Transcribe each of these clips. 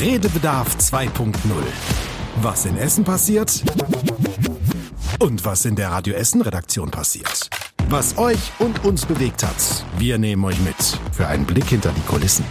Redebedarf 2.0. Was in Essen passiert und was in der Radio Essen Redaktion passiert. Was euch und uns bewegt hat, wir nehmen euch mit für einen Blick hinter die Kulissen.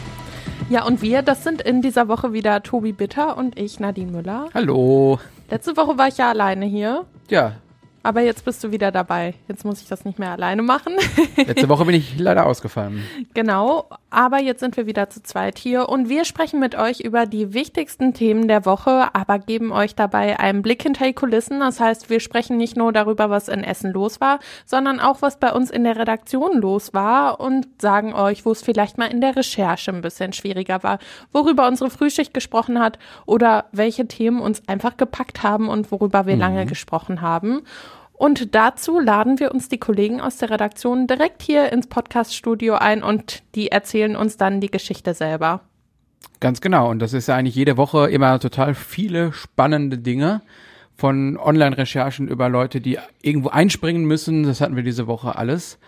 Ja, und wir, das sind in dieser Woche wieder Tobi Bitter und ich, Nadine Müller. Hallo. Letzte Woche war ich ja alleine hier. Ja, Aber jetzt bist du wieder dabei. Jetzt muss ich das nicht mehr alleine machen. letzte Woche bin ich leider ausgefallen. genau. Aber jetzt sind wir wieder zu zweit hier und wir sprechen mit euch über die wichtigsten Themen der Woche, aber geben euch dabei einen Blick hinter die Kulissen. Das heißt, wir sprechen nicht nur darüber, was in Essen los war, sondern auch, was bei uns in der Redaktion los war und sagen euch, wo es vielleicht mal in der Recherche ein bisschen schwieriger war, worüber unsere Frühschicht gesprochen hat oder welche Themen uns einfach gepackt haben und worüber wir lange gesprochen haben. Und dazu laden wir uns die Kollegen aus der Redaktion direkt hier ins Podcast-Studio ein und die erzählen uns dann die Geschichte selber. Ganz genau. Und das ist ja eigentlich jede Woche immer total viele spannende Dinge. Von Online-Recherchen über Leute, die irgendwo einspringen müssen. Das hatten wir diese Woche alles.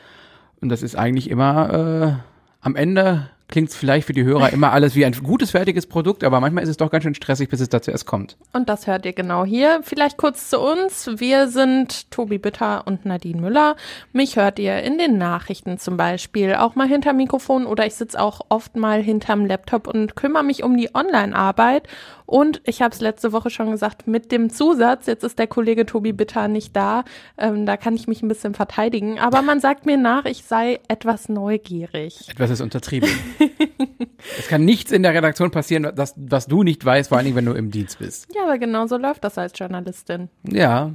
Und das ist eigentlich immer äh, am Ende klingt es vielleicht für die Hörer immer alles wie ein gutes, fertiges Produkt, aber manchmal ist es doch ganz schön stressig, bis es dazu erst kommt. Und das hört ihr genau hier. Vielleicht kurz zu uns. Wir sind Tobi Bitter und Nadine Müller. Mich hört ihr in den Nachrichten zum Beispiel, auch mal hinter Mikrofon oder ich sitze auch oft mal hinterm Laptop und kümmere mich um die Online-Arbeit. Und ich habe es letzte Woche schon gesagt, mit dem Zusatz, jetzt ist der Kollege Tobi Bitter nicht da, ähm, da kann ich mich ein bisschen verteidigen. Aber man sagt mir nach, ich sei etwas neugierig. Etwas ist untertrieben. es kann nichts in der Redaktion passieren, das, was du nicht weißt, vor allen Dingen, wenn du im Dienst bist. Ja, aber genau so läuft das als Journalistin. Ja,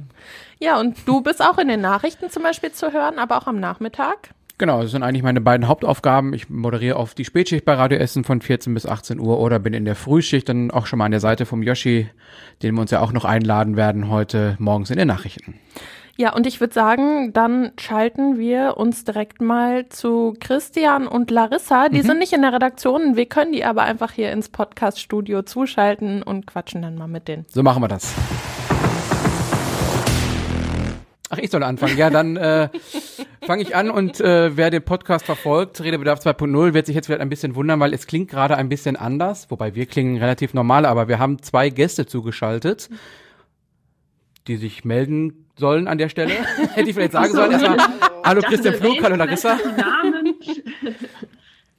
Ja, und du bist auch in den Nachrichten zum Beispiel zu hören, aber auch am Nachmittag. Genau, das sind eigentlich meine beiden Hauptaufgaben. Ich moderiere auf die Spätschicht bei Radio Essen von 14 bis 18 Uhr oder bin in der Frühschicht dann auch schon mal an der Seite vom Yoshi, den wir uns ja auch noch einladen werden heute morgens in den Nachrichten. Ja, und ich würde sagen, dann schalten wir uns direkt mal zu Christian und Larissa. Die sind nicht in der Redaktion, wir können die aber einfach hier ins Podcast-Studio zuschalten und quatschen dann mal mit denen. So machen wir das. Ach, ich soll anfangen. Ja, dann äh, fange ich an und äh, wer den Podcast verfolgt, Redebedarf 2.0, wird sich jetzt vielleicht ein bisschen wundern, weil es klingt gerade ein bisschen anders, wobei wir klingen relativ normal, aber wir haben zwei Gäste zugeschaltet, die sich melden sollen an der Stelle. Hätte ich vielleicht sagen sollen. Erstmal, hallo Christian Flug, hallo Larissa.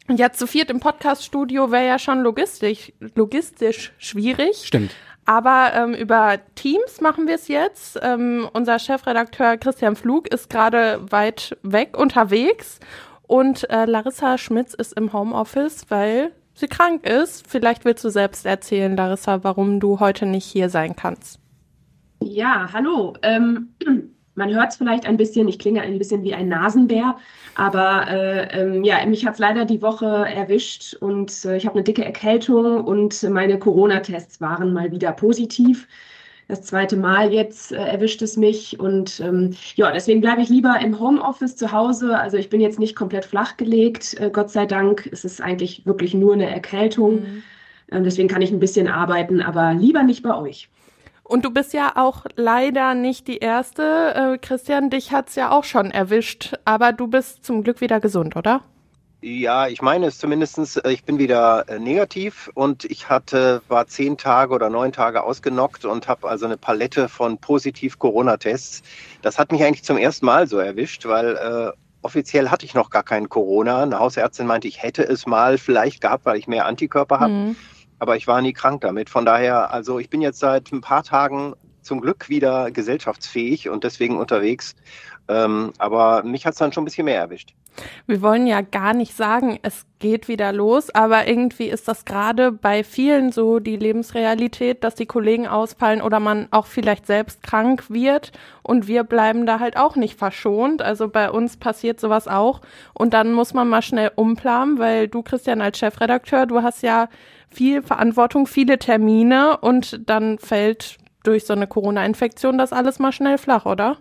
Und jetzt zu viert im Podcast-Studio wäre ja schon logistisch, logistisch schwierig. Stimmt. Aber ähm, über Teams machen wir es jetzt. Ähm, unser Chefredakteur Christian Flug ist gerade weit weg unterwegs und äh, Larissa Schmitz ist im Homeoffice, weil sie krank ist. Vielleicht willst du selbst erzählen, Larissa, warum du heute nicht hier sein kannst. Ja, hallo. Ähm, man hört es vielleicht ein bisschen, ich klinge ein bisschen wie ein Nasenbär, aber äh, ähm, ja, mich hat es leider die Woche erwischt und äh, ich habe eine dicke Erkältung und meine Corona-Tests waren mal wieder positiv. Das zweite Mal jetzt äh, erwischt es mich und ähm, ja, deswegen bleibe ich lieber im Homeoffice zu Hause. Also ich bin jetzt nicht komplett flachgelegt, äh, Gott sei Dank. Es ist eigentlich wirklich nur eine Erkältung. Ähm, deswegen kann ich ein bisschen arbeiten, aber lieber nicht bei euch. Und du bist ja auch leider nicht die Erste. Äh, Christian, dich hat's ja auch schon erwischt, aber du bist zum Glück wieder gesund, oder? Ja, ich meine es zumindestens. äh, ich bin wieder äh, negativ und ich hatte, war zehn Tage oder neun Tage ausgenockt und habe also eine Palette von positiv Corona-Tests. Das hat mich eigentlich zum ersten Mal so erwischt, weil äh, offiziell hatte ich noch gar keinen Corona. Eine Hausärztin meinte, ich hätte es mal vielleicht gehabt, weil ich mehr Antikörper habe. Mhm. Aber ich war nie krank damit. Von daher, also ich bin jetzt seit ein paar Tagen zum Glück wieder gesellschaftsfähig und deswegen unterwegs. Ähm, aber mich hat es dann schon ein bisschen mehr erwischt. Wir wollen ja gar nicht sagen, es geht wieder los, aber irgendwie ist das gerade bei vielen so die Lebensrealität, dass die Kollegen ausfallen oder man auch vielleicht selbst krank wird und wir bleiben da halt auch nicht verschont. Also bei uns passiert sowas auch und dann muss man mal schnell umplanen, weil du, Christian, als Chefredakteur, du hast ja viel Verantwortung, viele Termine und dann fällt durch so eine Corona-Infektion das alles mal schnell flach, oder?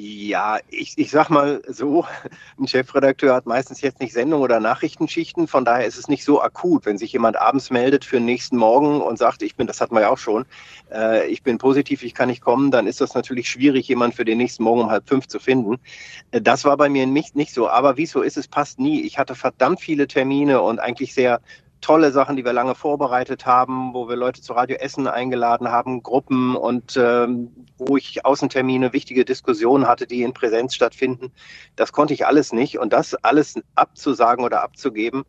Ja, ich, ich sag mal so, ein Chefredakteur hat meistens jetzt nicht Sendung oder Nachrichtenschichten, von daher ist es nicht so akut, wenn sich jemand abends meldet für den nächsten Morgen und sagt, ich bin, das hatten wir ja auch schon, äh, ich bin positiv, ich kann nicht kommen, dann ist das natürlich schwierig, jemand für den nächsten Morgen um halb fünf zu finden. Äh, das war bei mir nicht, nicht so, aber wieso ist es passt nie. Ich hatte verdammt viele Termine und eigentlich sehr tolle Sachen, die wir lange vorbereitet haben, wo wir Leute zu Radio Essen eingeladen haben, Gruppen und ähm, wo ich Außentermine, wichtige Diskussionen hatte, die in Präsenz stattfinden. Das konnte ich alles nicht. Und das alles abzusagen oder abzugeben,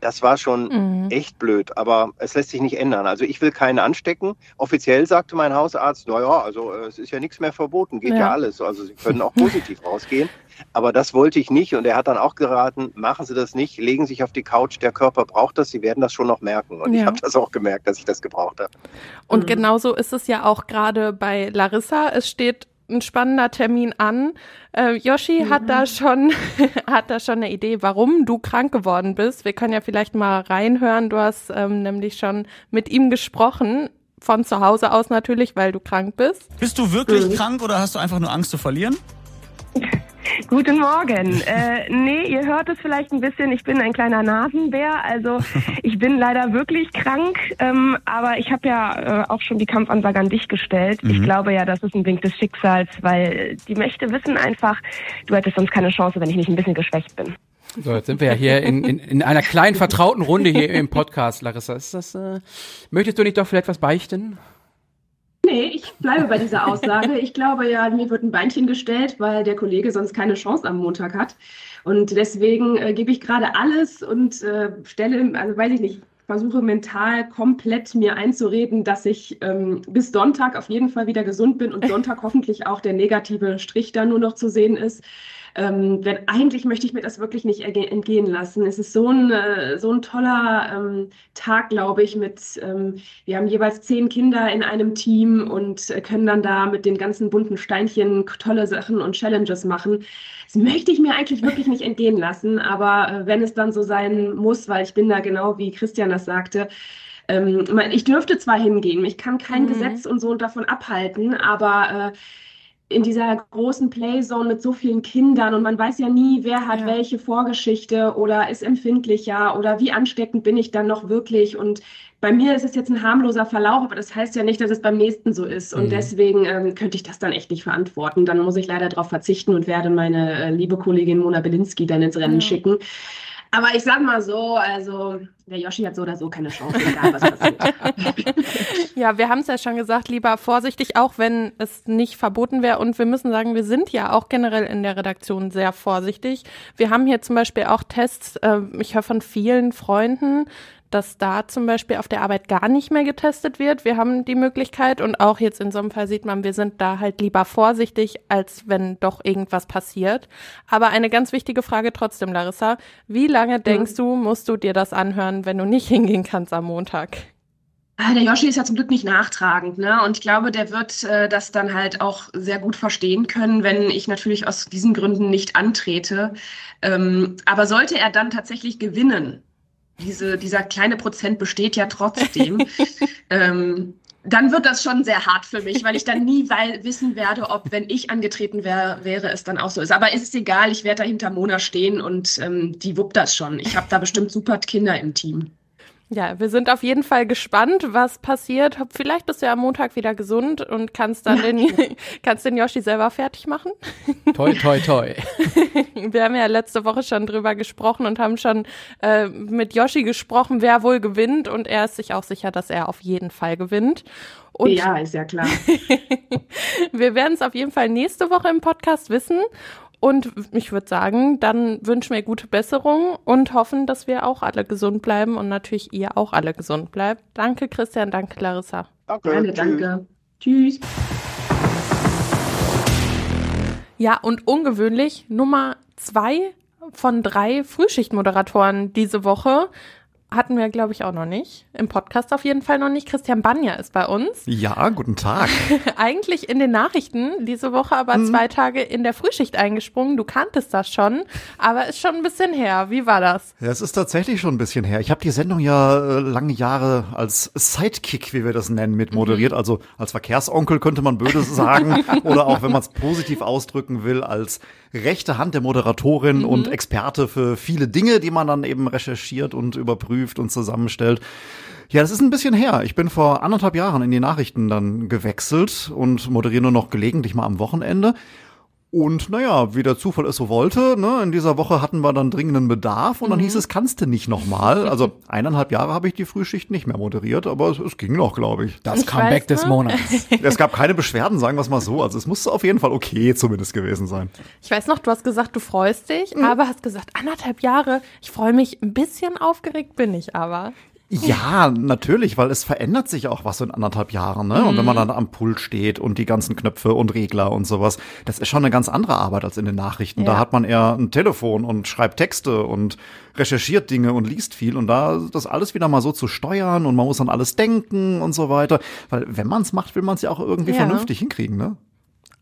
das war schon mhm. echt blöd, aber es lässt sich nicht ändern. Also ich will keinen anstecken. Offiziell sagte mein Hausarzt, naja, also äh, es ist ja nichts mehr verboten, geht ja, ja alles. Also Sie können auch positiv rausgehen. Aber das wollte ich nicht und er hat dann auch geraten, machen Sie das nicht, legen Sie sich auf die Couch, der Körper braucht das, Sie werden das schon noch merken. Und ja. ich habe das auch gemerkt, dass ich das gebraucht habe. Und mhm. genauso ist es ja auch gerade bei Larissa. Es steht ein spannender Termin an. Äh, Yoshi mhm. hat da schon hat da schon eine Idee, warum du krank geworden bist. Wir können ja vielleicht mal reinhören. Du hast ähm, nämlich schon mit ihm gesprochen. Von zu Hause aus natürlich, weil du krank bist. Bist du wirklich mhm. krank oder hast du einfach nur Angst zu verlieren? Guten Morgen. Äh, nee, ihr hört es vielleicht ein bisschen. Ich bin ein kleiner Nasenbär. Also ich bin leider wirklich krank. Ähm, aber ich habe ja äh, auch schon die Kampfansage an dich gestellt. Mhm. Ich glaube ja, das ist ein Wink des Schicksals, weil die Mächte wissen einfach, du hättest sonst keine Chance, wenn ich nicht ein bisschen geschwächt bin. So, jetzt sind wir ja hier in, in, in einer kleinen vertrauten Runde hier im Podcast, Larissa. Ist das, äh, möchtest du nicht doch vielleicht was beichten? Nee, ich bleibe bei dieser Aussage. Ich glaube ja, mir wird ein Beinchen gestellt, weil der Kollege sonst keine Chance am Montag hat. Und deswegen äh, gebe ich gerade alles und äh, stelle, also weiß ich nicht, versuche mental komplett mir einzureden, dass ich ähm, bis Sonntag auf jeden Fall wieder gesund bin und Sonntag hoffentlich auch der negative Strich da nur noch zu sehen ist. Ähm, wenn, eigentlich möchte ich mir das wirklich nicht entgehen lassen. Es ist so ein, äh, so ein toller ähm, Tag, glaube ich, mit, ähm, wir haben jeweils zehn Kinder in einem Team und können dann da mit den ganzen bunten Steinchen tolle Sachen und Challenges machen. Das möchte ich mir eigentlich wirklich nicht entgehen lassen, aber äh, wenn es dann so sein muss, weil ich bin da genau wie Christian das sagte, ähm, ich dürfte zwar hingehen, ich kann kein mhm. Gesetz und so davon abhalten, aber äh, in dieser großen Playzone mit so vielen Kindern und man weiß ja nie, wer hat ja. welche Vorgeschichte oder ist empfindlicher oder wie ansteckend bin ich dann noch wirklich. Und bei mir ist es jetzt ein harmloser Verlauf, aber das heißt ja nicht, dass es beim nächsten so ist. Und mhm. deswegen ähm, könnte ich das dann echt nicht verantworten. Dann muss ich leider darauf verzichten und werde meine äh, liebe Kollegin Mona Belinski dann ins Rennen ja. schicken. Aber ich sag mal so, also der Yoshi hat so oder so keine Chance, egal was passiert. ja, wir haben es ja schon gesagt, lieber vorsichtig, auch wenn es nicht verboten wäre. Und wir müssen sagen, wir sind ja auch generell in der Redaktion sehr vorsichtig. Wir haben hier zum Beispiel auch Tests, äh, ich höre von vielen Freunden, dass da zum Beispiel auf der Arbeit gar nicht mehr getestet wird. Wir haben die Möglichkeit und auch jetzt in so einem Fall sieht man, wir sind da halt lieber vorsichtig, als wenn doch irgendwas passiert. Aber eine ganz wichtige Frage trotzdem, Larissa. Wie lange denkst du, musst du dir das anhören, wenn du nicht hingehen kannst am Montag? Ah, der Yoshi ist ja zum Glück nicht nachtragend, ne? Und ich glaube, der wird äh, das dann halt auch sehr gut verstehen können, wenn ich natürlich aus diesen Gründen nicht antrete. Ähm, aber sollte er dann tatsächlich gewinnen, diese, dieser kleine Prozent besteht ja trotzdem, ähm, dann wird das schon sehr hart für mich, weil ich dann nie weil, wissen werde, ob, wenn ich angetreten wäre, wäre es dann auch so ist. Aber es ist egal, ich werde da hinter Mona stehen und ähm, die wuppt das schon. Ich habe da bestimmt super Kinder im Team. Ja, wir sind auf jeden Fall gespannt, was passiert. Vielleicht bist du ja am Montag wieder gesund und kannst dann ja. den, kannst den Yoshi selber fertig machen. Toi, toi, toi. Wir haben ja letzte Woche schon drüber gesprochen und haben schon äh, mit Yoshi gesprochen, wer wohl gewinnt. Und er ist sich auch sicher, dass er auf jeden Fall gewinnt. Und ja, ist ja klar. wir werden es auf jeden Fall nächste Woche im Podcast wissen. Und ich würde sagen, dann wünschen wir gute Besserung und hoffen, dass wir auch alle gesund bleiben und natürlich ihr auch alle gesund bleibt. Danke, Christian. Danke, Larissa. Danke. Gerne, danke. Tschüss. Ja, und ungewöhnlich Nummer zwei von drei Frühschichtmoderatoren diese Woche hatten wir, glaube ich, auch noch nicht. Im Podcast auf jeden Fall noch nicht. Christian Banja ist bei uns. Ja, guten Tag. Eigentlich in den Nachrichten diese Woche, aber mhm. zwei Tage in der Frühschicht eingesprungen. Du kanntest das schon, aber ist schon ein bisschen her. Wie war das? Ja, es ist tatsächlich schon ein bisschen her. Ich habe die Sendung ja äh, lange Jahre als Sidekick, wie wir das nennen, mit moderiert. Mhm. Also als Verkehrsonkel könnte man böse sagen. oder auch, wenn man es positiv ausdrücken will, als rechte Hand der Moderatorin mhm. und Experte für viele Dinge, die man dann eben recherchiert und überprüft und zusammenstellt. Ja, das ist ein bisschen her. Ich bin vor anderthalb Jahren in die Nachrichten dann gewechselt und moderiere nur noch gelegentlich mal am Wochenende. Und naja, wie der Zufall es so wollte, ne, in dieser Woche hatten wir dann dringenden Bedarf und dann hieß es, kannst du nicht nochmal. Also eineinhalb Jahre habe ich die Frühschicht nicht mehr moderiert, aber es, es ging noch, glaube ich. Das Ich Comeback des. Monats. Es gab keine Beschwerden, sagen wir es mal so. Also es musste auf jeden Fall okay zumindest gewesen sein. Ich weiß noch, du hast gesagt, du freust dich, aber hast gesagt, anderthalb Jahre. Ich freue mich, ein bisschen aufgeregt bin ich aber. Ja, natürlich, weil es verändert sich auch was in anderthalb Jahren. Ne? Und wenn man dann am Pult steht und die ganzen Knöpfe und Regler und sowas, das ist schon eine ganz andere Arbeit als in den Nachrichten. Da Ja. hat man eher ein Telefon und schreibt Texte und recherchiert Dinge und liest viel. Und da das alles wieder mal so zu steuern und man muss an alles denken und so weiter. Weil wenn man es macht, will man es ja auch irgendwie Ja. vernünftig hinkriegen. Ne?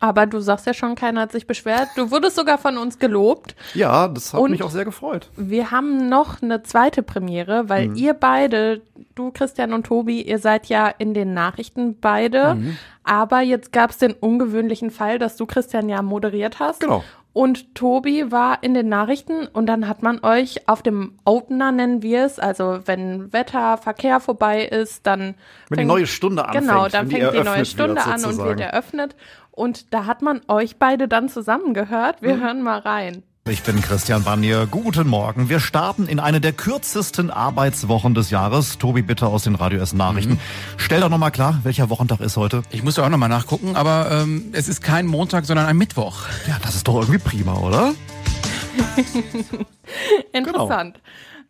Aber du sagst ja schon, keiner hat sich beschwert. Du wurdest sogar von uns gelobt. Ja, das hat Und- mich auch sehr gefreut. Wir haben noch eine zweite Premiere, weil Mhm. ihr beide, du Christian und Tobi, ihr seid ja in den Nachrichten beide. Mhm. Aber jetzt gab es den ungewöhnlichen Fall, dass du Christian ja moderiert hast. Genau. Und Tobi war in den Nachrichten und dann hat man euch auf dem Opener, nennen wir es, also wenn Wetter, Verkehr vorbei ist, dann Wenn die neue Stunde anfängt. Genau, dann wenn die fängt die neue Stunde an und wird eröffnet. Und da hat man euch beide dann zusammengehört. Wir hören mal rein. Ich bin Christian Barnier. Guten Morgen. Wir starten in eine der kürzesten Arbeitswochen des Jahres. Tobi, bitte aus den Radio S Nachrichten. Stell doch nochmal klar, welcher Wochentag ist heute? Ich musste auch nochmal nachgucken, aber ähm, es ist kein Montag, sondern ein Mittwoch. Ja, das ist doch irgendwie prima, oder? Interessant.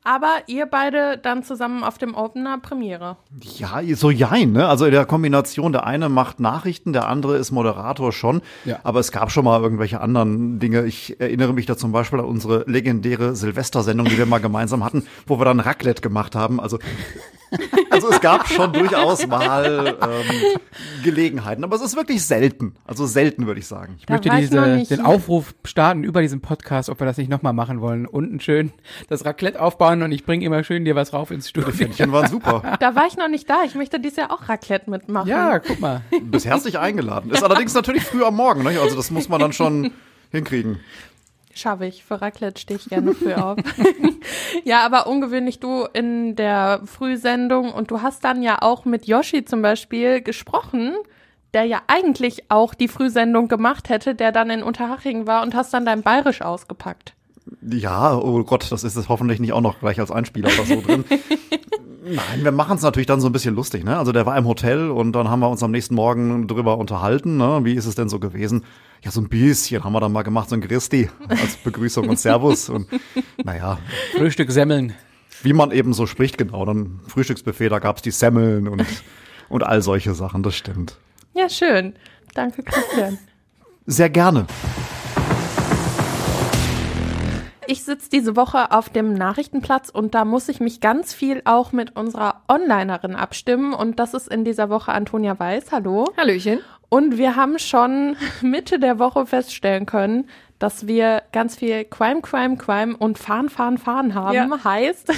Aber ihr beide dann zusammen auf dem Opener Premiere. Ja, so jein, ne? Also in der Kombination, der eine macht Nachrichten, der andere ist Moderator schon. Ja. Aber es gab schon mal irgendwelche anderen Dinge. Ich erinnere mich da zum Beispiel an unsere legendäre Silvestersendung, die wir mal gemeinsam hatten, wo wir dann Raclette gemacht haben. Also, also es gab schon durchaus mal ähm, Gelegenheiten. Aber es ist wirklich selten. Also selten, würde ich sagen. Ich möchte ich noch diese, den hier. Aufruf starten über diesen Podcast, ob wir das nicht nochmal machen wollen. Unten schön das Raclette aufbauen und ich bringe immer schön dir was rauf ins Studio. Pfännchen waren super. Da war ich noch nicht da. Ich möchte dieses Jahr auch Raclette mitmachen. Ja, guck mal. Du bist herzlich eingeladen. Ist allerdings natürlich früh am Morgen, ne? Also das muss man dann schon hinkriegen. Schaffe ich. Für Raclette stehe ich gerne für auf. ja, aber ungewöhnlich du in der Frühsendung und du hast dann ja auch mit Yoshi zum Beispiel gesprochen, der ja eigentlich auch die Frühsendung gemacht hätte, der dann in Unterhaching war und hast dann dein Bayerisch ausgepackt. Ja, oh Gott, das ist es hoffentlich nicht auch noch gleich als Einspieler oder so drin. Nein, wir machen es natürlich dann so ein bisschen lustig, ne? Also der war im Hotel und dann haben wir uns am nächsten Morgen drüber unterhalten, ne? Wie ist es denn so gewesen? Ja, so ein bisschen haben wir dann mal gemacht, so ein Christi als Begrüßung und Servus und naja, Frühstück Semmeln. wie man eben so spricht, genau. Dann Frühstücksbuffet, da gab's die Semmeln und, und all solche Sachen, das stimmt. Ja, schön. Danke, Christian. Sehr gerne. Ich sitze diese Woche auf dem Nachrichtenplatz und da muss ich mich ganz viel auch mit unserer Onlinerin abstimmen und das ist in dieser Woche Antonia Weiß. Hallo. Hallöchen. Und wir haben schon Mitte der Woche feststellen können, dass wir ganz viel Crime, Crime, Crime und Fahren, Fahren, Fahren haben. Ja. Heißt,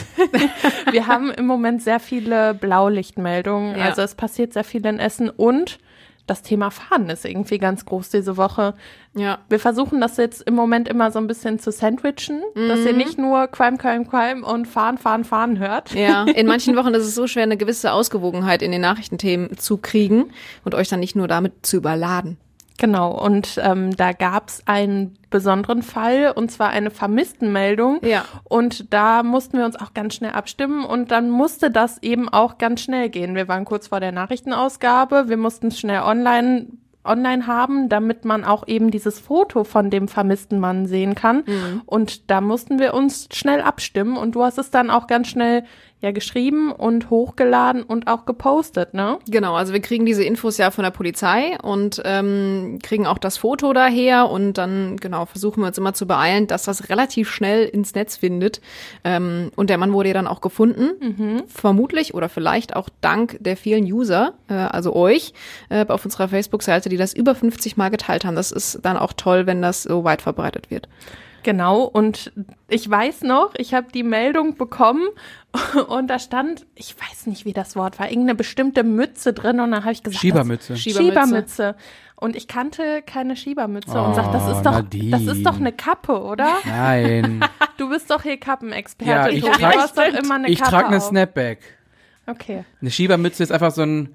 wir haben im Moment sehr viele Blaulichtmeldungen. Ja. Also es passiert sehr viel in Essen und das Thema Fahren ist irgendwie ganz groß diese Woche. Ja. Wir versuchen das jetzt im Moment immer so ein bisschen zu sandwichen, dass Mhm. ihr nicht nur Crime, Crime, Crime und Fahren, Fahren, Fahren hört. Ja, in manchen Wochen ist es so schwer, eine gewisse Ausgewogenheit in den Nachrichtenthemen zu kriegen und euch dann nicht nur damit zu überladen. Genau, und ähm, da gab's einen besonderen Fall, und zwar eine Vermisstenmeldung. Ja. Und da mussten wir uns auch ganz schnell abstimmen und dann musste das eben auch ganz schnell gehen. Wir waren kurz vor der Nachrichtenausgabe, wir mussten es schnell online online haben, damit man auch eben dieses Foto von dem vermissten Mann sehen kann. Und da mussten wir uns schnell abstimmen und du hast es dann auch ganz schnell ja geschrieben und hochgeladen und auch gepostet, ne? Genau, also wir kriegen diese Infos ja von der Polizei und ähm, kriegen auch das Foto daher und dann genau versuchen wir uns immer zu beeilen, dass das relativ schnell ins Netz findet. Ähm, und der Mann wurde ja dann auch gefunden, vermutlich oder vielleicht auch dank der vielen User, äh, also euch, äh, auf unserer Facebook-Seite, die das über 50 Mal geteilt haben. Das ist dann auch toll, wenn das so weit verbreitet wird. Genau, und ich weiß noch, ich habe die Meldung bekommen und da stand, ich weiß nicht, wie das Wort war, irgendeine bestimmte Mütze drin und dann habe ich gesagt, Schiebermütze. Schiebermütze. Schiebermütze. Und ich kannte keine Schiebermütze und sag, das Oh, ist doch, Nadine. das ist doch eine Kappe, oder? Nein. Du bist doch hier Kappenexperte. Ja, ich Tobi. trag- du hast doch immer eine ich Kappe trage eine auf. Snapback. Okay. Eine Schiebermütze ist einfach so ein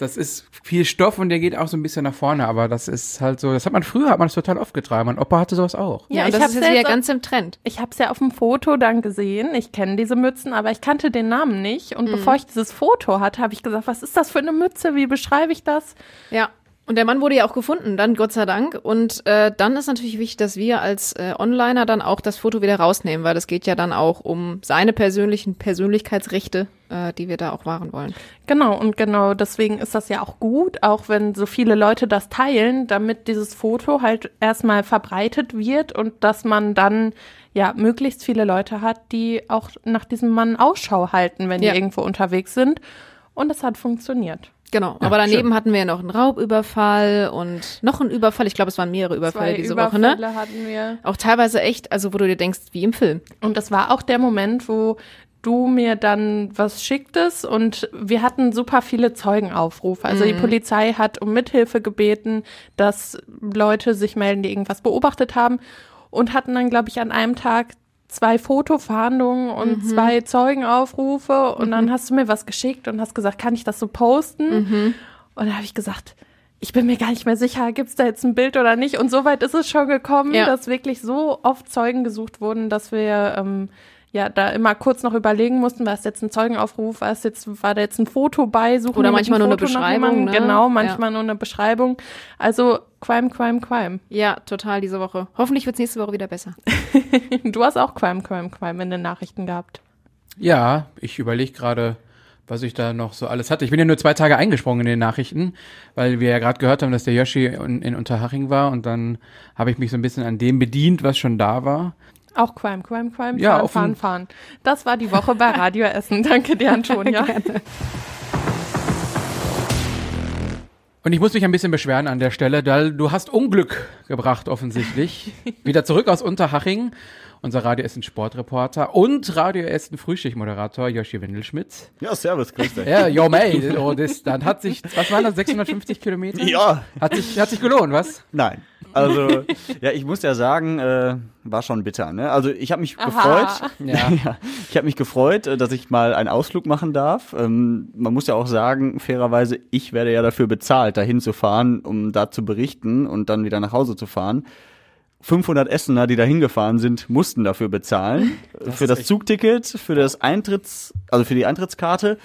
das ist viel Stoff und der geht auch so ein bisschen nach vorne, aber das ist halt so, das hat man früher, hat man das total oft getragen. Mein Opa hatte sowas auch. Ja, Ja, und ich das hab's ist wieder jetzt- ganz im Trend. Ich habe es ja auf dem Foto dann gesehen. Ich kenne diese Mützen, aber ich kannte den Namen nicht. Und bevor ich dieses Foto hatte, habe ich gesagt, was ist das für eine Mütze? Wie beschreibe ich das? Ja. Und der Mann wurde ja auch gefunden, dann Gott sei Dank. Und äh, dann ist natürlich wichtig, dass wir als äh, Onliner dann auch das Foto wieder rausnehmen, weil es geht ja dann auch um seine persönlichen Persönlichkeitsrechte, äh, die wir da auch wahren wollen. Genau, und genau deswegen ist das ja auch gut, auch wenn so viele Leute das teilen, damit dieses Foto halt erstmal verbreitet wird und dass man dann ja möglichst viele Leute hat, die auch nach diesem Mann Ausschau halten, wenn Ja. die irgendwo unterwegs sind. Und es hat funktioniert. Genau. Aber daneben hatten wir ja noch einen Raubüberfall und noch einen Überfall. Ich glaube, es waren mehrere Überfälle Zwei diese Überfälle Woche, ne? hatten wir. Auch teilweise echt, also wo du dir denkst, wie im Film. Und das war auch der Moment, wo du mir dann was schicktest und wir hatten super viele Zeugenaufrufe. Also die Polizei hat um Mithilfe gebeten, dass Leute sich melden, die irgendwas beobachtet haben und hatten dann, glaube ich, an einem Tag zwei Fotofahndungen und zwei Zeugenaufrufe und dann hast du mir was geschickt und hast gesagt, kann ich das so posten? Und dann habe ich gesagt, ich bin mir gar nicht mehr sicher, gibt's da jetzt ein Bild oder nicht? Und so weit ist es schon gekommen, Ja. dass wirklich so oft Zeugen gesucht wurden, dass wir ähm, ja da immer kurz noch überlegen mussten, war es jetzt ein Zeugenaufruf, war es jetzt, war da jetzt ein Foto bei, suchen Oder manchmal nur eine Foto nach Beschreibung, jemandem? ne? Genau, Ja. manchmal nur eine Beschreibung. Also Crime, Crime, Crime. Ja, total diese Woche. Hoffentlich wird's nächste Woche wieder besser. Du hast auch Crime, Crime, Crime in den Nachrichten gehabt. Ja, ich überlege gerade, was ich da noch so alles hatte. Ich bin ja nur zwei Tage eingesprungen in den Nachrichten, weil wir ja gerade gehört haben, dass der Yoshi in, in Unterhaching war und dann habe ich mich so ein bisschen an dem bedient, was schon da war. Auch Crime, Crime, Crime, Ja, fahren, auf fahren, fahren. Das war die Woche bei Radio Essen. Danke dir, Antonia. Und ich muss mich ein bisschen beschweren an der Stelle, weil du hast Unglück gebracht offensichtlich. Wieder zurück aus Unterhaching, unser Radio Essen Sportreporter und Radio Essen Frühschichtmoderator Joshi Wendelschmidt. Ja, servus, grüß dich. Ja, yo mate, oh, das, dann hat sich, was waren das, 650 Kilometer? Ja, Hat sich, hat sich gelohnt, was? nein. Also, ja, ich muss ja sagen, äh, war schon bitter, ne? Also, ich habe mich Aha. gefreut. Ja. ja, ich habe mich gefreut, äh, dass ich mal einen Ausflug machen darf. Ähm, man muss ja auch sagen, fairerweise, ich werde ja dafür bezahlt, dahin zu fahren, um da zu berichten und dann wieder nach Hause zu fahren. 500 Essener, die da hingefahren sind, mussten dafür bezahlen. für das Zugticket, für das Eintritts, also für die Eintrittskarte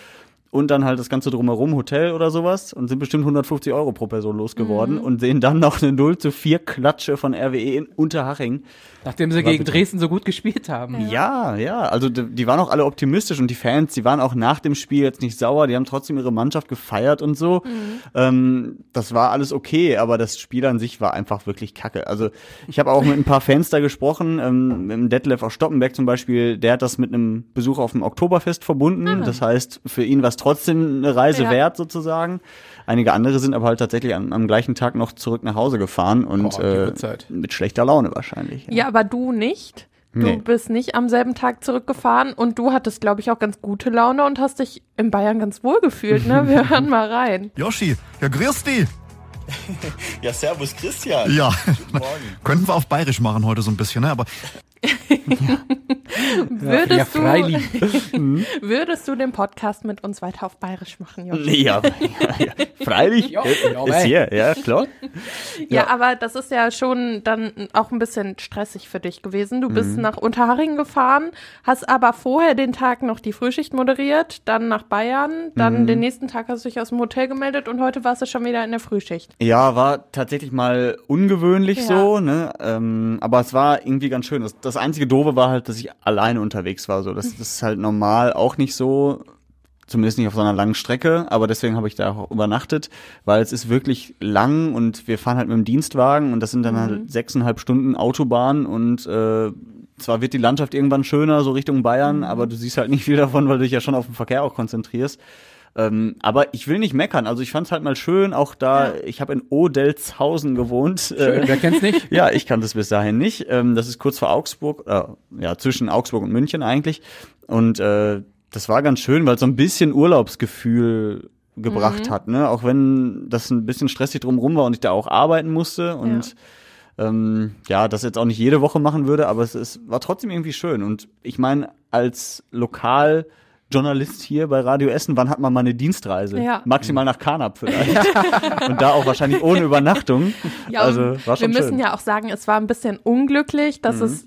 und dann halt das Ganze drumherum, Hotel oder sowas und sind bestimmt 150 Euro pro Person losgeworden und sehen dann noch eine 0 zu 4 Klatsche von RWE in Unterhaching. Nachdem sie War gegen. Dresden so gut gespielt haben. Ja, ja, also die, die waren auch alle optimistisch und die Fans, die waren auch nach dem Spiel jetzt nicht sauer, die haben trotzdem ihre Mannschaft gefeiert und so. Ähm, das war alles okay, aber das Spiel an sich war einfach wirklich kacke. Also ich habe auch mit ein paar Fans da gesprochen, ähm, mit dem Detlef aus Stoppenberg zum Beispiel, der hat das mit einem Besuch auf dem Oktoberfest verbunden. Das heißt, für ihn war es trotzdem eine Reise Ja. wert sozusagen. Einige andere sind aber halt tatsächlich am, am gleichen Tag noch zurück nach Hause gefahren und Boah, die äh, mit schlechter Laune wahrscheinlich. Ja, aber du nicht. Du Nee. bist nicht am selben Tag zurückgefahren und du hattest, glaube ich, auch ganz gute Laune und hast dich in Bayern ganz wohl gefühlt, ne? Wir hören mal rein. Yoshi, ja grüß dich. Ja, servus Christian. Ja, Morgen. könnten wir auf Bayerisch machen heute so ein bisschen, ne? Aber Würdest, ja, du, würdest du den Podcast mit uns weiter auf Bayerisch machen, Jochen? Ja, ja, ja. freilich. Ja, äh, ja, ist hier, ja, klar. Ja, aber das ist ja schon dann auch ein bisschen stressig für dich gewesen. Du Mhm. bist nach Unterhaching gefahren, hast aber vorher den Tag noch die Frühschicht moderiert, dann nach Bayern, dann Mhm. den nächsten Tag hast du dich aus dem Hotel gemeldet und heute warst du schon wieder in der Frühschicht. Ja, war tatsächlich mal ungewöhnlich Ja. so, ne? Ähm, aber es war irgendwie ganz schön. Das, das einzige Doofe war halt, dass ich alleine unterwegs war. So, das, das ist halt normal auch nicht so. Zumindest nicht auf so einer langen Strecke, aber deswegen habe ich da auch übernachtet, weil es ist wirklich lang und wir fahren halt mit dem Dienstwagen und das sind dann halt sechseinhalb Stunden Autobahn und äh, zwar wird die Landschaft irgendwann schöner, so Richtung Bayern, aber du siehst halt nicht viel davon, weil du dich ja schon auf den Verkehr auch konzentrierst. Ähm, aber ich will nicht meckern. Also ich fand es halt mal schön, auch da, ich habe in Odelzhausen gewohnt. Äh, Wer kennt's nicht? ja, ich kannte es bis dahin nicht. Ähm, das ist kurz vor Augsburg, äh, ja, zwischen Augsburg und München eigentlich. Und äh, das war ganz schön, weil es so ein bisschen Urlaubsgefühl gebracht hat, ne? Auch wenn das ein bisschen stressig drumherum war und ich da auch arbeiten musste und ähm, ja, das jetzt auch nicht jede Woche machen würde, aber es ist, war trotzdem irgendwie schön. Und ich meine, als Journalist hier bei Radio Essen, wann hat man mal eine Dienstreise? Ja. Maximal nach Karnap vielleicht. Und da auch wahrscheinlich ohne Übernachtung. Ja, also war schon wir müssen schön. Mhm. ja auch sagen, es war ein bisschen unglücklich, dass es,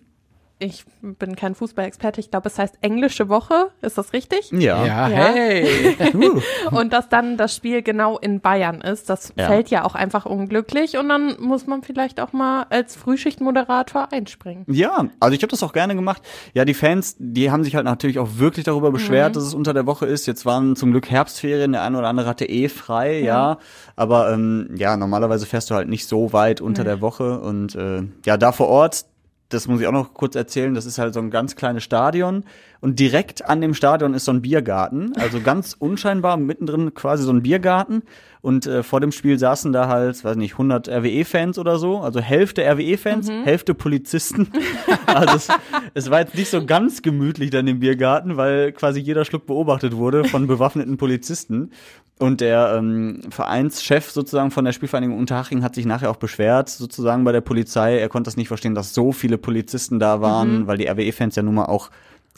ich bin kein Fußballexperte, ich glaube, es heißt englische Woche, ist das richtig? ja. Ja, Ja. hey. Und dass dann das Spiel genau in Bayern ist, das Ja. fällt ja auch einfach unglücklich und dann muss man vielleicht auch mal als Frühschichtmoderator einspringen. Ja, also ich habe das auch gerne gemacht. Ja, die Fans, die haben sich halt natürlich auch wirklich darüber beschwert, dass es unter der Woche ist. Jetzt waren zum Glück Herbstferien, der eine oder andere hatte eh frei, ja. Aber ähm, ja, normalerweise fährst du halt nicht so weit unter der Woche. Und äh, ja, da vor Ort, das muss ich auch noch kurz erzählen, das ist halt so ein ganz kleines Stadion. Und direkt an dem Stadion ist so ein Biergarten, also ganz unscheinbar, mittendrin quasi so ein Biergarten. Und äh, vor dem Spiel saßen da halt, weiß nicht, 100 RWE-Fans oder so, also Hälfte RWE-Fans, Hälfte Polizisten. also es, es war jetzt nicht so ganz gemütlich dann im Biergarten, weil quasi jeder Schluck beobachtet wurde von bewaffneten Polizisten. Und der ähm, Vereinschef sozusagen von der Spielvereinigung Unterhaching hat sich nachher auch beschwert, sozusagen bei der Polizei. Er konnte das nicht verstehen, dass so viele Polizisten da waren, weil die RWE-Fans ja nun mal auch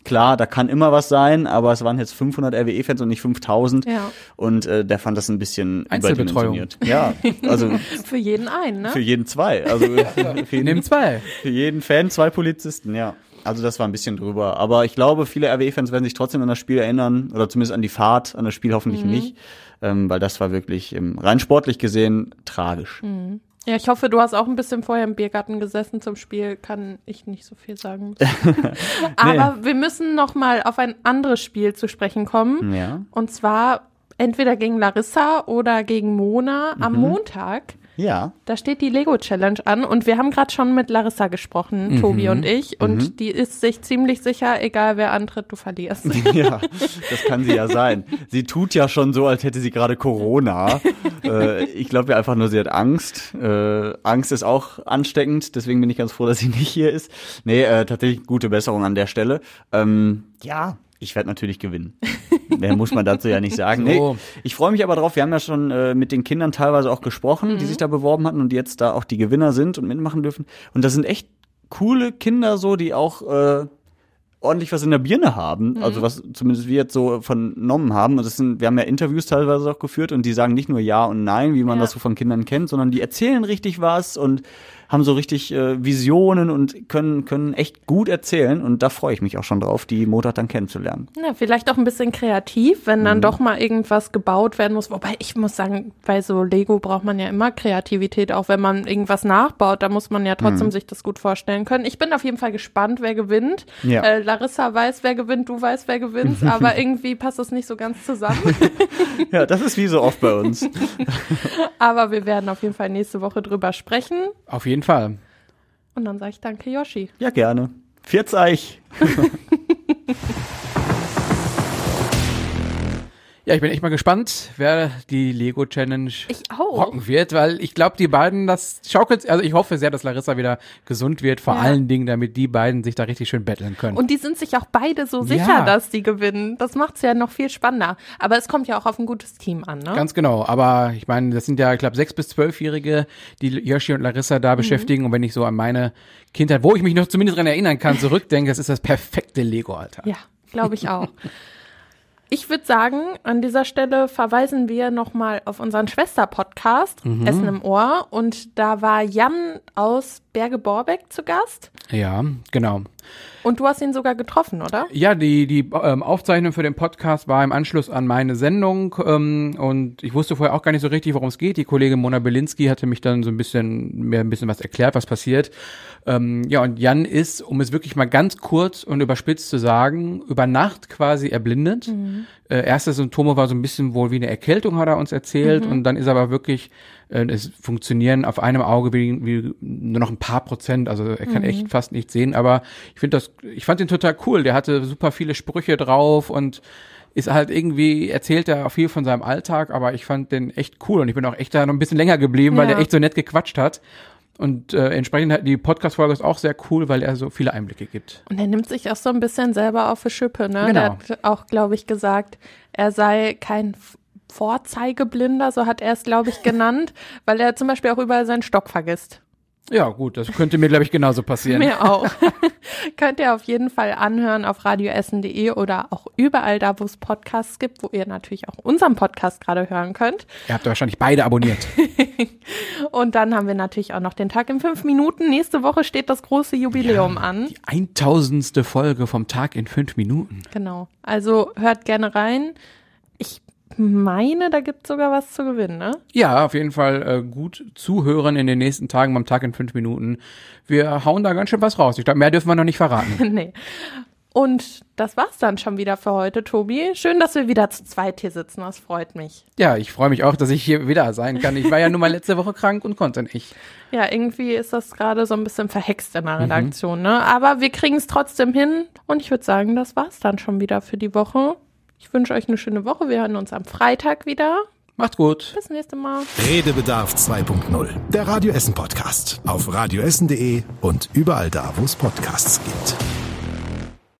Klar, da kann immer was sein, aber es waren jetzt 500 RWE-Fans und nicht 5000. Ja. Und äh, der fand das ein bisschen Einzelbetreuung. überdimensioniert. Ja, also Für jeden einen, ne? für jeden zwei. Also für jeden, zwei. für jeden Fan zwei Polizisten, ja. Also das war ein bisschen drüber. Aber ich glaube, viele RWE-Fans werden sich trotzdem an das Spiel erinnern, oder zumindest an die Fahrt, an das Spiel hoffentlich nicht. Ähm, weil das war wirklich ähm, rein sportlich gesehen tragisch. Ja, ich hoffe, du hast auch ein bisschen vorher im Biergarten gesessen zum Spiel, kann ich nicht so viel sagen. Aber wir müssen noch mal auf ein anderes Spiel zu sprechen kommen. Ja. Und zwar entweder gegen Larissa oder gegen Mona am Mhm. Montag. Ja. Da steht die Lego Challenge an und wir haben gerade schon mit Larissa gesprochen, Mhm. Tobi und ich. Und die ist sich ziemlich sicher, egal wer antritt, du verlierst. Ja, das kann sie ja sein. Sie tut ja schon so, als hätte sie gerade Corona. äh, ich glaube ja einfach nur, sie hat Angst. Äh, Angst ist auch ansteckend, deswegen bin ich ganz froh, dass sie nicht hier ist. Nee, äh, tatsächlich gute Besserung an der Stelle. Ähm, ja, ich werde natürlich gewinnen. Mehr muss man dazu ja nicht sagen. So. Nee, ich freue mich aber drauf. Wir haben ja schon äh, mit den Kindern teilweise auch gesprochen, die sich da beworben hatten und die jetzt da auch die Gewinner sind und mitmachen dürfen. Und das sind echt coole Kinder so, die auch äh, ordentlich was in der Birne haben, also was zumindest wir jetzt so vernommen haben. Und das sind, wir haben ja Interviews teilweise auch geführt und die sagen nicht nur Ja und Nein, wie man Ja. das so von Kindern kennt, sondern die erzählen richtig was und haben so richtig äh, Visionen und können, können echt gut erzählen. Und da freue ich mich auch schon drauf, die Montag dann kennenzulernen. Ja, vielleicht auch ein bisschen kreativ, wenn Mhm. dann doch mal irgendwas gebaut werden muss. Wobei ich muss sagen, bei so Lego braucht man ja immer Kreativität, auch wenn man irgendwas nachbaut, da muss man ja trotzdem Mhm. sich das gut vorstellen können. Ich bin auf jeden Fall gespannt, wer gewinnt. Ja. Äh, Larissa weiß, wer gewinnt, du weißt, wer gewinnt, aber irgendwie passt das nicht so ganz zusammen. Ja, das ist wie so oft bei uns. aber wir werden auf jeden Fall nächste Woche drüber sprechen. Auf jeden Fall. Und dann sage ich danke, Yoshi. Ja, gerne. Viert's Eich. Ja, ich bin echt mal gespannt, wer die Lego Challenge rocken wird, weil ich glaube, die beiden, das schaukelt, also ich hoffe sehr, dass Larissa wieder gesund wird, vor Ja. allen Dingen, damit die beiden sich da richtig schön betteln können. Und die sind sich auch beide so sicher, Ja. dass die gewinnen. Das macht's ja noch viel spannender. Aber es kommt ja auch auf ein gutes Team an, ne? Ganz genau, aber ich meine, das sind ja, ich glaube, sechs bis zwölfjährige, die Yoshi und Larissa Mhm. da beschäftigen. Und wenn ich so an meine Kindheit, wo ich mich noch zumindest dran erinnern kann, zurückdenke, das ist das perfekte Lego-Alter. Ja, glaube ich auch. Ich würde sagen, an dieser Stelle verweisen wir nochmal auf unseren Schwester-Podcast, Mhm. Essen im Ohr. Und da war Jan aus Berge Borbeck zu Gast. Ja, genau. Und du hast ihn sogar getroffen, oder? Ja, die, die ähm, Aufzeichnung für den Podcast war im Anschluss an meine Sendung ähm, und ich wusste vorher auch gar nicht so richtig, worum es geht. Die Kollegin Mona Belinsky hatte mich dann so ein bisschen, mir ein bisschen was erklärt, was passiert. Ähm, ja, und Jan ist, um es wirklich mal ganz kurz und überspitzt zu sagen, über Nacht quasi erblindet. Äh, erste Symptome war so ein bisschen wohl wie eine Erkältung, hat er uns erzählt. Und dann ist aber wirklich, es funktionieren auf einem Auge wie, wie nur noch ein paar Prozent. Also er kann echt fast nichts sehen. Aber ich finde das, ich fand den total cool. Der hatte super viele Sprüche drauf und ist halt irgendwie, erzählt er viel von seinem Alltag, aber ich fand den echt cool und ich bin auch echt da noch ein bisschen länger geblieben, weil Ja. der echt so nett gequatscht hat. Und äh, entsprechend hat die Podcast-Folge ist auch sehr cool, weil er so viele Einblicke gibt. Und er nimmt sich auch so ein bisschen selber auf die Schippe, ne? Genau. Der hat auch, glaube ich, gesagt, er sei kein Vorzeigeblinder, so hat er es, glaube ich, genannt, weil er zum Beispiel auch überall seinen Stock vergisst. Ja, gut, das könnte mir, glaube ich, genauso passieren. Mir auch. Könnt ihr auf jeden Fall anhören auf radioessen.de oder auch überall da, wo es Podcasts gibt, wo ihr natürlich auch unseren Podcast gerade hören könnt. Ihr habt wahrscheinlich beide abonniert. Und dann haben wir natürlich auch noch den Tag in fünf Minuten. Nächste Woche steht das große Jubiläum an. Die eintausendste Folge vom Tag in fünf Minuten. Genau. Also hört gerne rein. Ich meine, da gibt es sogar was zu gewinnen, ne? Ja, auf jeden Fall äh, gut zuhören in den nächsten Tagen beim Tag in fünf Minuten. Wir hauen da ganz schön was raus. Ich glaube, mehr dürfen wir noch nicht verraten. nee. Und das war's dann schon wieder für heute, Tobi. Schön, dass wir wieder zu zweit hier sitzen. Das freut mich. Ja, ich freue mich auch, dass ich hier wieder sein kann. Ich war ja nun mal letzte Woche krank und konnte nicht. Ja, irgendwie ist das gerade so ein bisschen verhext in der Redaktion, ne? Aber wir kriegen es trotzdem hin. Und ich würde sagen, das war's dann schon wieder für die Woche. Ich wünsche euch eine schöne Woche. Wir hören uns am Freitag wieder. Macht's gut. Bis nächste Mal. Redebedarf 2.0, der Radio Essen Podcast. Auf radioessen.de und überall da, wo es Podcasts gibt.